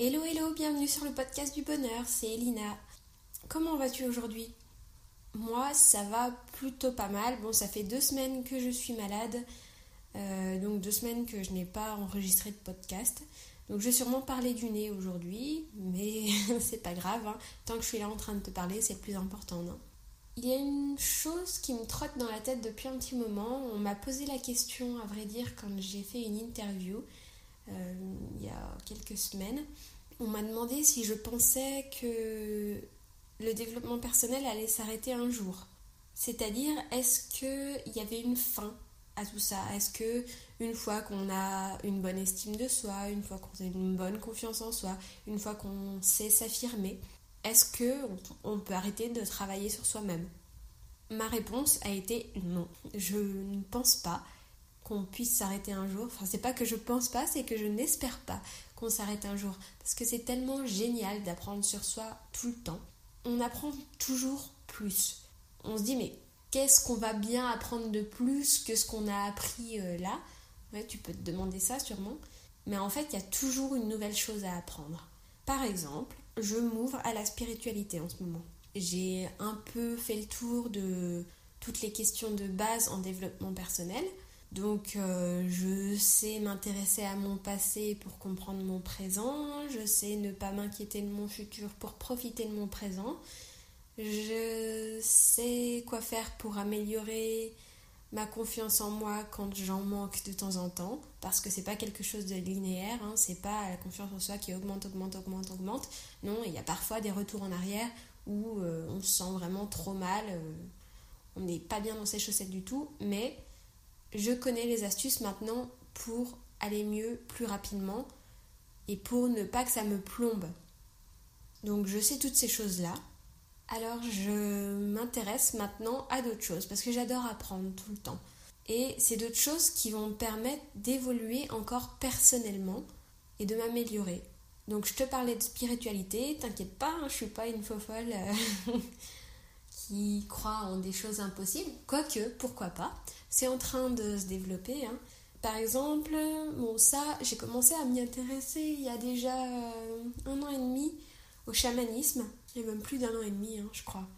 Hello hello, bienvenue sur le podcast du bonheur, c'est Elina. Comment vas-tu aujourd'hui? Moi ça va plutôt pas mal. Bon ça fait deux semaines que je suis malade, euh, donc deux semaines que je n'ai pas enregistré de podcast. Donc je vais sûrement parler du nez aujourd'hui, mais c'est pas grave, hein. tant que je suis là en train de te parler c'est le plus important. Il y a une chose qui me trotte dans la tête depuis un petit moment. On m'a posé la question, à vrai dire, quand j'ai fait une interview. Euh, quelques semaines, on m'a demandé si je pensais que le développement personnel allait s'arrêter un jour. C'est-à-dire, est-ce qu'il y avait une fin à tout ça? Est-ce que une fois qu'on a une bonne estime de soi, une fois qu'on a une bonne confiance en soi, une fois qu'on sait s'affirmer, est-ce que on peut arrêter de travailler sur soi-même? Ma réponse a été non. Je ne pense pas qu'on puisse s'arrêter un jour. Enfin, c'est pas que je pense pas, c'est que je n'espère pas qu'on s'arrête un jour. Parce que c'est tellement génial d'apprendre sur soi tout le temps. On apprend toujours plus. On se dit, mais qu'est-ce qu'on va bien apprendre de plus que ce qu'on a appris euh, là? Ouais, tu peux te demander ça sûrement. Mais en fait, il y a toujours une nouvelle chose à apprendre. Par exemple, je m'ouvre à la spiritualité en ce moment. J'ai un peu fait le tour de toutes les questions de base en développement personnel. Donc euh, je sais m'intéresser à mon passé pour comprendre mon présent, je sais ne pas m'inquiéter de mon futur pour profiter de mon présent, je sais quoi faire pour améliorer ma confiance en moi quand j'en manque de temps en temps, parce que c'est pas quelque chose de linéaire, hein, c'est pas la confiance en soi qui augmente, augmente, augmente, augmente. Non, il y a parfois des retours en arrière où euh, on se sent vraiment trop mal, euh, on n'est pas bien dans ses chaussettes du tout, mais je connais les astuces maintenant pour aller mieux plus rapidement et pour ne pas que ça me plombe. Donc je sais toutes ces choses-là. Alors je m'intéresse maintenant à d'autres choses parce que j'adore apprendre tout le temps. Et c'est d'autres choses qui vont me permettre d'évoluer encore personnellement et de m'améliorer. Donc je te parlais de spiritualité, t'inquiète pas, hein, je suis pas une fofolle qui croit en des choses impossibles. Quoique, pourquoi pas c'est en train de se développer. Hein. Par exemple, bon, ça, j'ai commencé à m'y intéresser il y a déjà euh, un an et demi au chamanisme. A même plus d'un an et demi, hein, je crois.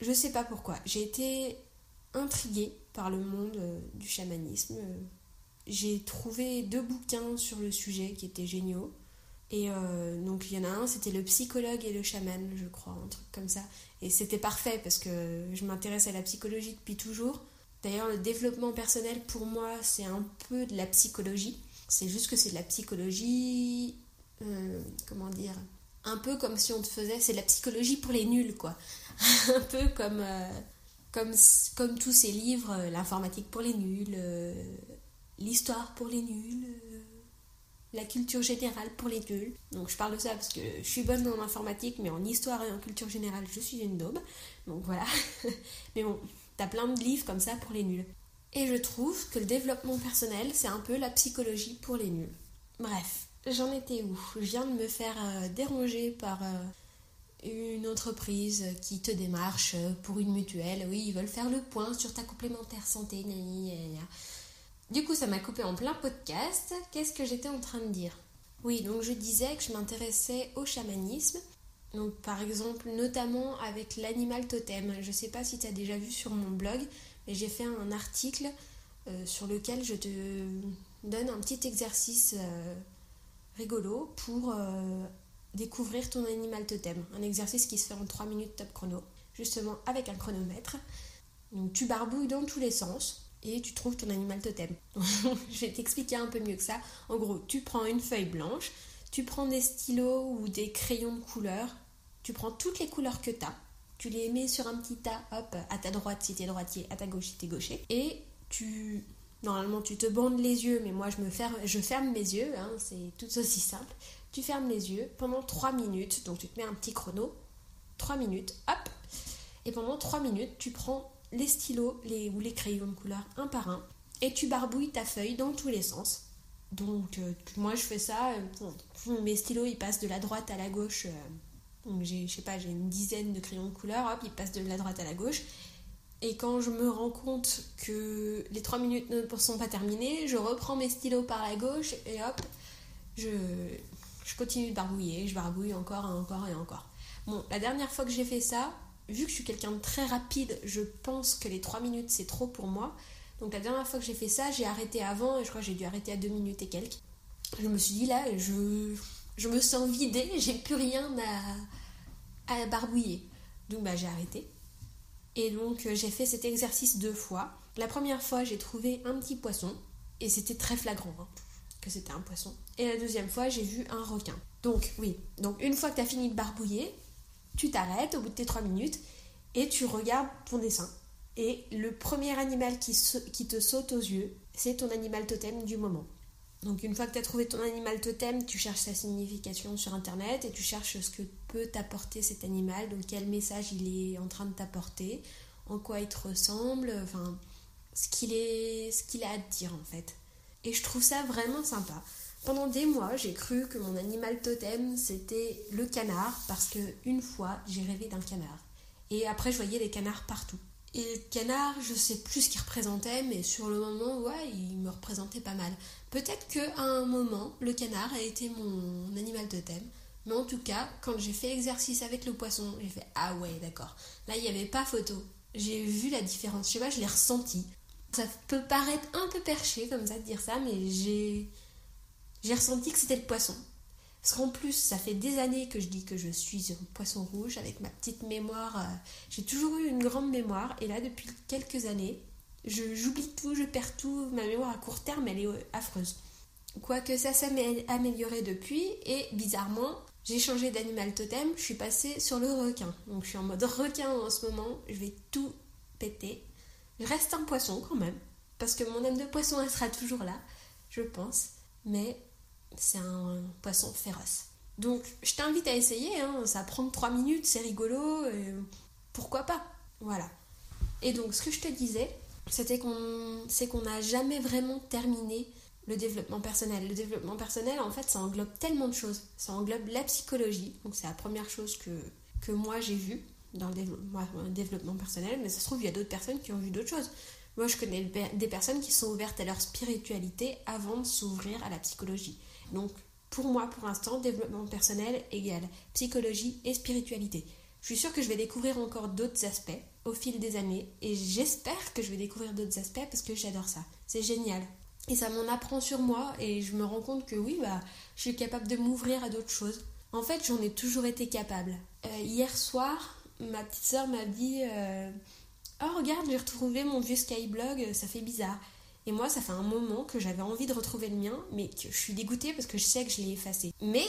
Je sais pas pourquoi. J'ai été intriguée par le monde euh, du chamanisme. J'ai trouvé deux bouquins sur le sujet qui étaient géniaux. Et euh, donc il y en a un, c'était le psychologue et le chaman, je crois, un truc comme ça. Et c'était parfait parce que je m'intéresse à la psychologie depuis toujours. D'ailleurs, le développement personnel, pour moi, c'est un peu de la psychologie. C'est juste que c'est de la psychologie. Euh, comment dire Un peu comme si on te faisait. C'est de la psychologie pour les nuls, quoi. un peu comme, euh, comme, comme tous ces livres euh, l'informatique pour les nuls, l'histoire pour les nuls, la culture générale pour les nuls. Donc je parle de ça parce que je suis bonne en informatique, mais en histoire et en culture générale, je suis une daube. Donc voilà. mais bon, T'as plein de livres comme ça pour les nuls. Et je trouve que le développement personnel, c'est un peu la psychologie pour les nuls. Bref, j'en étais où? Je viens de me faire euh, déranger par euh, une entreprise qui te démarche pour une mutuelle. Oui, ils veulent faire le point sur ta complémentaire santé. Du coup, ça m'a coupé en plein podcast. Qu'est-ce que j'étais en train de dire? Oui, donc je disais que je m'intéressais au chamanisme donc par exemple, notamment avec l'animal totem. Je ne sais pas si tu as déjà vu sur mon blog, mais j'ai fait un article euh, sur lequel je te donne un petit exercice euh, rigolo pour euh, découvrir ton animal totem. Un exercice qui se fait en 3 minutes top chrono, justement avec un chronomètre. Donc tu barbouilles dans tous les sens et tu trouves ton animal totem. je vais t'expliquer un peu mieux que ça. En gros, tu prends une feuille blanche, tu prends des stylos ou des crayons de couleur, tu prends toutes les couleurs que tu as, tu les mets sur un petit tas, hop, à ta droite si tu es droitier, à ta gauche si tu es gaucher, et tu... Normalement, tu te bandes les yeux, mais moi, je, me ferme, je ferme mes yeux, hein, c'est tout aussi simple. Tu fermes les yeux pendant 3 minutes, donc tu te mets un petit chrono, 3 minutes, hop, et pendant 3 minutes, tu prends les stylos ou les crayons de couleur un par un, et tu barbouilles ta feuille dans tous les sens. Donc euh, moi je fais ça, euh, mes stylos ils passent de la droite à la gauche, euh, donc j'ai, je sais pas, j'ai une dizaine de crayons de couleur, hop, ils passent de la droite à la gauche. Et quand je me rends compte que les 3 minutes ne sont pas terminées, je reprends mes stylos par la gauche et hop, je, Je continue de barbouiller, je barbouille encore et encore et encore. Bon, la dernière fois que j'ai fait ça, vu que je suis quelqu'un de très rapide, je pense que les 3 minutes c'est trop pour moi. Donc la dernière fois que j'ai fait ça, j'ai arrêté avant et je crois que j'ai dû arrêter à 2 minutes et quelques. Je me suis dit là, je, je me sens vidée, j'ai plus rien à, à barbouiller. Donc bah j'ai arrêté. Et donc euh, j'ai fait cet exercice deux fois. La première fois, j'ai trouvé un petit poisson et c'était très flagrant hein, que c'était un poisson. Et la deuxième fois, j'ai vu un requin. Donc oui, donc une fois que tu as fini de barbouiller, tu t'arrêtes au bout de tes trois minutes et tu regardes ton dessin. Et le premier animal qui, te saute aux yeux, c'est ton animal totem du moment. Donc une fois que tu as trouvé ton animal totem, tu cherches sa signification sur internet et tu cherches ce que peut t'apporter cet animal, donc quel message il est en train de t'apporter, en quoi il te ressemble, enfin ce qu'il est ce qu'il a à te dire en fait. Et je trouve ça vraiment sympa. Pendant des mois, j'ai cru que mon animal totem c'était le canard parce que une fois, j'ai rêvé d'un canard. Et après je voyais des canards partout. Et le canard, je sais plus ce qu'il représentait, mais sur le moment, ouais, il me représentait pas mal. Peut-être qu'à un moment, le canard a été mon animal totem. Mais en tout cas, quand j'ai fait l'exercice avec le poisson, j'ai fait Ah ouais, d'accord. Là, il n'y avait pas photo. J'ai vu la différence. Je sais pas, je l'ai ressenti. Ça peut paraître un peu perché comme ça de dire ça, mais j'ai. J'ai ressenti que c'était le poisson. Parce qu'en plus, ça fait des années que je dis que je suis un poisson rouge avec ma petite mémoire. Euh, j'ai toujours eu une grande mémoire et là, depuis quelques années, j'oublie tout, je perds tout. Ma mémoire à court terme, elle est euh, affreuse. Quoique ça s'est amélioré depuis et bizarrement, j'ai changé d'animal totem, je suis passée sur le requin. Donc je suis en mode requin en ce moment, je vais tout péter. Je reste un poisson quand même, parce que mon âme de poisson, elle sera toujours là, je pense. Mais c'est un poisson féroce. Donc je t'invite à essayer, hein. ça prend 3 minutes, c'est rigolo, pourquoi pas Voilà. Et donc ce que je te disais, c'était qu'on c'est qu'on n'a jamais vraiment terminé le développement personnel. Le développement personnel, en fait, ça englobe tellement de choses. Ça englobe la psychologie, donc c'est la première chose que, que moi j'ai vue dans le développement, développement personnel, mais ça se trouve, il y a d'autres personnes qui ont vu d'autres choses. Moi, je connais des personnes qui sont ouvertes à leur spiritualité avant de s'ouvrir à la psychologie. Donc, pour moi, pour l'instant, développement personnel égale psychologie et spiritualité. Je suis sûre que je vais découvrir encore d'autres aspects au fil des années et j'espère que je vais découvrir d'autres aspects parce que j'adore ça. C'est génial. Et ça m'en apprend sur moi et je me rends compte que oui, bah, je suis capable de m'ouvrir à d'autres choses. En fait, j'en ai toujours été capable. Euh, hier soir, ma petite soeur m'a dit euh, Oh, regarde, j'ai retrouvé mon vieux Skyblog, ça fait bizarre. Et moi, ça fait un moment que j'avais envie de retrouver le mien, mais que je suis dégoûtée parce que je sais que je l'ai effacé. Mais,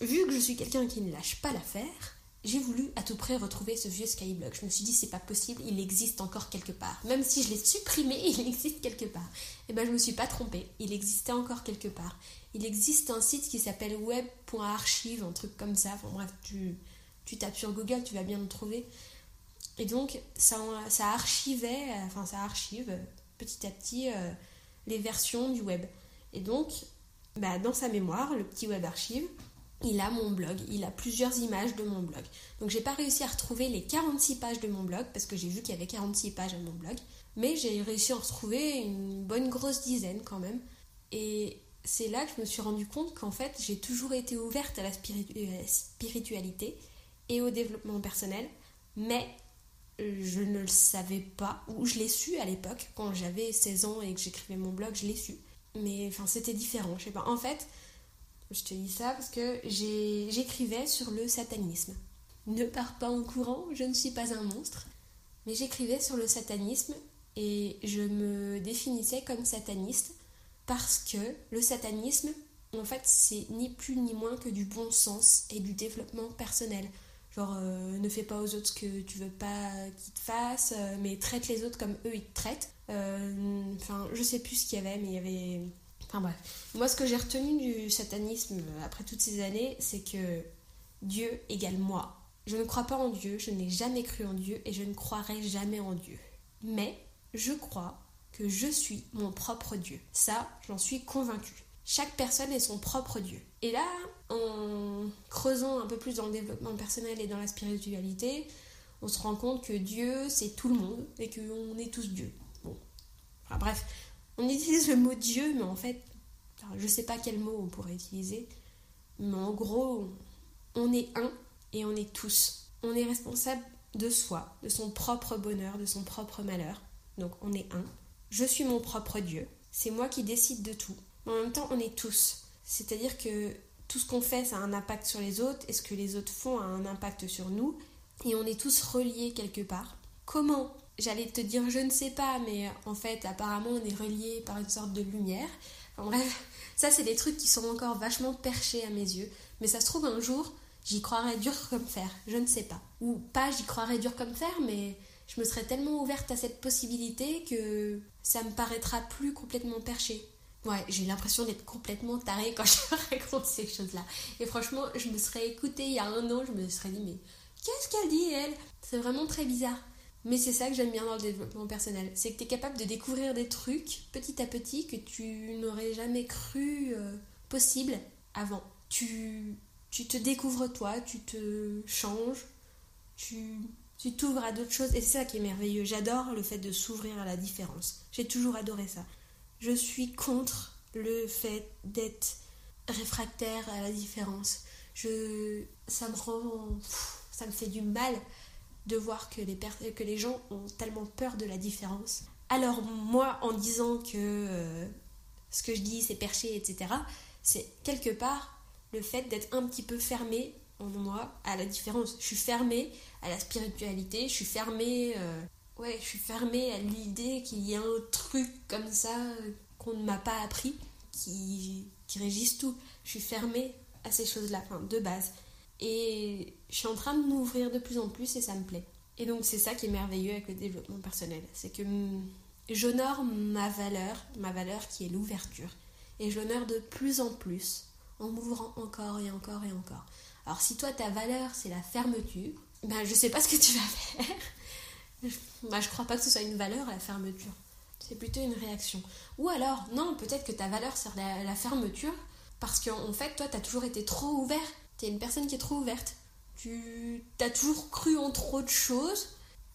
vu que je suis quelqu'un qui ne lâche pas l'affaire, j'ai voulu à tout près retrouver ce vieux Skyblock. Je me suis dit, c'est pas possible, il existe encore quelque part. Même si je l'ai supprimé, il existe quelque part. Et eh ben, je me suis pas trompée, il existait encore quelque part. Il existe un site qui s'appelle web.archive, un truc comme ça. Enfin bref, tu, tu tapes sur Google, tu vas bien le trouver. Et donc, ça, ça archivait, enfin, ça archive petit à petit euh, les versions du web. Et donc, bah, dans sa mémoire, le petit web archive, il a mon blog, il a plusieurs images de mon blog. Donc j'ai pas réussi à retrouver les 46 pages de mon blog parce que j'ai vu qu'il y avait 46 pages à mon blog, mais j'ai réussi à en retrouver une bonne grosse dizaine quand même. Et c'est là que je me suis rendu compte qu'en fait j'ai toujours été ouverte à la euh, spiritualité et au développement personnel, mais je ne le savais pas, ou je l'ai su à l'époque, quand j'avais 16 ans et que j'écrivais mon blog, je l'ai su. Mais enfin, c'était différent, je sais pas. En fait, je te dis ça parce que j'écrivais sur le satanisme. Ne pars pas en courant, je ne suis pas un monstre. Mais j'écrivais sur le satanisme et je me définissais comme sataniste parce que le satanisme, en fait, c'est ni plus ni moins que du bon sens et du développement personnel. Genre, euh, ne fais pas aux autres ce que tu veux pas qu'ils te fassent, euh, mais traite les autres comme eux ils te traitent. Euh, enfin, je sais plus ce qu'il y avait, mais il y avait. Enfin bref. Moi, ce que j'ai retenu du satanisme après toutes ces années, c'est que Dieu égale moi. Je ne crois pas en Dieu, je n'ai jamais cru en Dieu et je ne croirai jamais en Dieu. Mais je crois que je suis mon propre Dieu. Ça, j'en suis convaincue. Chaque personne est son propre Dieu. Et là, en creusant un peu plus dans le développement personnel et dans la spiritualité, on se rend compte que Dieu, c'est tout le monde et qu'on est tous Dieu. Bon. Bref, on utilise le mot Dieu, mais en fait, je ne sais pas quel mot on pourrait utiliser, Mais en gros, on est un et on est tous. On est responsable de soi, de son propre bonheur, de son propre malheur. Donc on est un. Je suis mon propre Dieu. C'est moi qui décide de tout. Mais en même temps, on est tous. C'est-à-dire que tout ce qu'on fait, ça a un impact sur les autres, et ce que les autres font a un impact sur nous, et on est tous reliés quelque part. Comment? J'allais te dire je ne sais pas, mais en fait, apparemment, on est reliés par une sorte de lumière. En bref, ça, c'est des trucs qui sont encore vachement perchés à mes yeux. Mais ça se trouve, un jour, j'y croirais dur comme fer. Je ne sais pas. Ou pas, j'y croirais dur comme fer, mais je me serais tellement ouverte à cette possibilité que ça me paraîtra plus complètement perché. Ouais, j'ai l'impression d'être complètement tarée quand je raconte ces choses-là. Et franchement, je me serais écoutée il y a un an, je me serais dit, mais qu'est-ce qu'elle dit, elle? C'est vraiment très bizarre. Mais c'est ça que j'aime bien dans le développement personnel. C'est que tu es capable de découvrir des trucs petit à petit que tu n'aurais jamais cru euh, possible avant. Tu, tu te découvres toi, tu te changes, tu tu t'ouvres à d'autres choses et c'est ça qui est merveilleux. J'adore le fait de s'ouvrir à la différence. J'ai toujours adoré ça. Je suis contre le fait d'être réfractaire à la différence. Je, ça me rend, ça me fait du mal de voir que les, que les gens ont tellement peur de la différence. Alors moi, en disant que euh, ce que je dis c'est perché, etc., c'est quelque part le fait d'être un petit peu fermé en moi à la différence. Je suis fermée à la spiritualité, je suis fermée, euh, ouais, je suis fermée à l'idée qu'il y a un truc comme ça qu'on ne m'a pas appris qui, qui régisse tout. Je suis fermée à ces choses-là, de base. Et je suis en train de m'ouvrir de plus en plus et ça me plaît. Et donc c'est ça qui est merveilleux avec le développement personnel, c'est que j'honore ma valeur, ma valeur qui est l'ouverture. Et je l'honore de plus en plus en m'ouvrant encore et encore et encore. Alors si toi ta valeur c'est la fermeture, ben je sais pas ce que tu vas faire. Ben, je crois pas que ce soit une valeur la fermeture. C'est plutôt une réaction. Ou alors, non, peut-être que ta valeur c'est la, fermeture parce qu'en fait toi t'as toujours été trop ouvert. T'es une personne qui est trop ouverte. Tu as toujours cru en trop de choses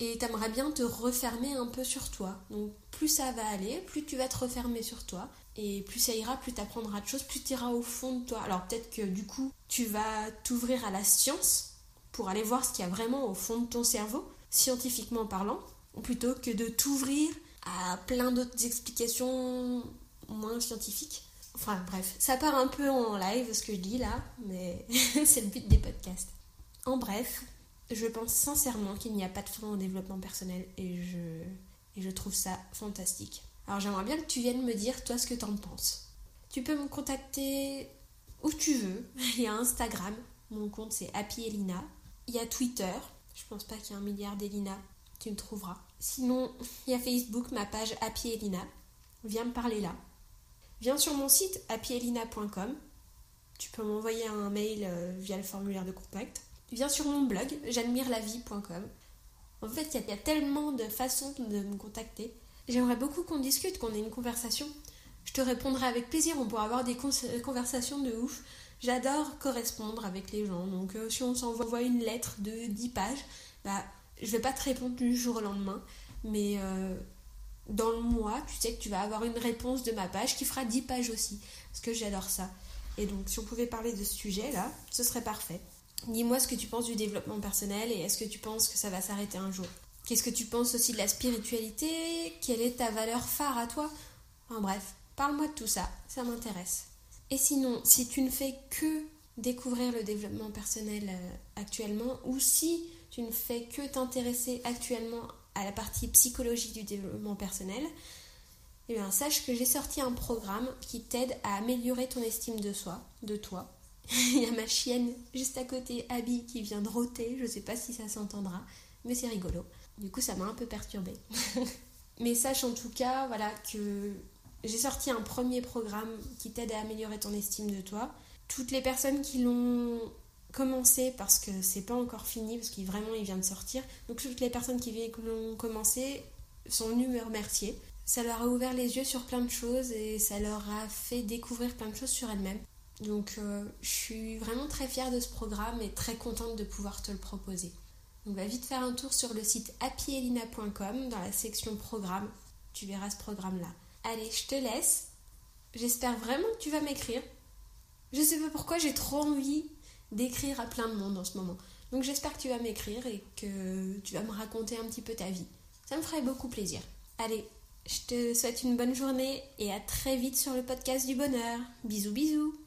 et t'aimerais bien te refermer un peu sur toi. Donc plus ça va aller, plus tu vas te refermer sur toi, et plus ça ira, plus tu apprendras de choses, plus tu iras au fond de toi. Alors peut-être que du coup, tu vas t'ouvrir à la science pour aller voir ce qu'il y a vraiment au fond de ton cerveau, scientifiquement parlant, plutôt que de t'ouvrir à plein d'autres explications moins scientifiques. Enfin bref, ça part un peu en live ce que je dis là, mais c'est le but des podcasts. En bref, je pense sincèrement qu'il n'y a pas de fin au développement personnel et je, et je trouve ça fantastique. Alors j'aimerais bien que tu viennes me dire toi ce que t'en penses. Tu peux me contacter où tu veux. Il y a Instagram, mon compte c'est Happy Elina. Il y a Twitter, je pense pas qu'il y ait un milliard d'Elina, tu me trouveras. Sinon, il y a Facebook, ma page Happy Elina. Viens me parler là. Viens sur mon site happyelina.com. Tu peux m'envoyer un mail euh, via le formulaire de contact. Viens sur mon blog j'admirelavie.com. En fait, il y, a tellement de façons de me contacter. J'aimerais beaucoup qu'on discute, qu'on ait une conversation. Je te répondrai avec plaisir, on pourra avoir des conversations de ouf. J'adore correspondre avec les gens, donc euh, si on s'envoie une lettre de 10 pages, bah, je vais pas te répondre du jour au lendemain, mais euh, dans le mois, tu sais que tu vas avoir une réponse de ma page qui fera 10 pages aussi, parce que j'adore ça. Et donc, si on pouvait parler de ce sujet-là, ce serait parfait. Dis-moi ce que tu penses du développement personnel et est-ce que tu penses que ça va s'arrêter un jour? Qu'est-ce que tu penses aussi de la spiritualité? Quelle est ta valeur phare à toi? En bref, parle-moi de tout ça, ça m'intéresse. Et sinon, si tu ne fais que découvrir le développement personnel euh, actuellement, ou si tu ne fais que t'intéresser actuellement à la partie psychologie du développement personnel, eh bien, sache que j'ai sorti un programme qui t'aide à améliorer ton estime de soi, de toi. Il y a ma chienne juste à côté, Abby, qui vient de rôter. Je ne sais pas si ça s'entendra, mais c'est rigolo. Du coup, ça m'a un peu perturbée. Mais sache en tout cas, voilà, que j'ai sorti un premier programme qui t'aide à améliorer ton estime de toi. Toutes les personnes qui l'ont commencé, parce que c'est pas encore fini, parce qu'il vraiment il vient de sortir, donc toutes les personnes qui l'ont commencé sont venues me remercier. Ça leur a ouvert les yeux sur plein de choses et ça leur a fait découvrir plein de choses sur elles-mêmes. Donc euh, je suis vraiment très fière de ce programme et très contente de pouvoir te le proposer. On va vite faire un tour sur le site happyelina.com dans la section programme. Tu verras ce programme-là. Allez, je te laisse. J'espère vraiment que tu vas m'écrire. Je sais pas pourquoi j'ai trop envie d'écrire à plein de monde en ce moment. Donc j'espère que tu vas m'écrire et que tu vas me raconter un petit peu ta vie. Ça me ferait beaucoup plaisir. Allez, je te souhaite une bonne journée et à très vite sur le podcast du bonheur. Bisous bisous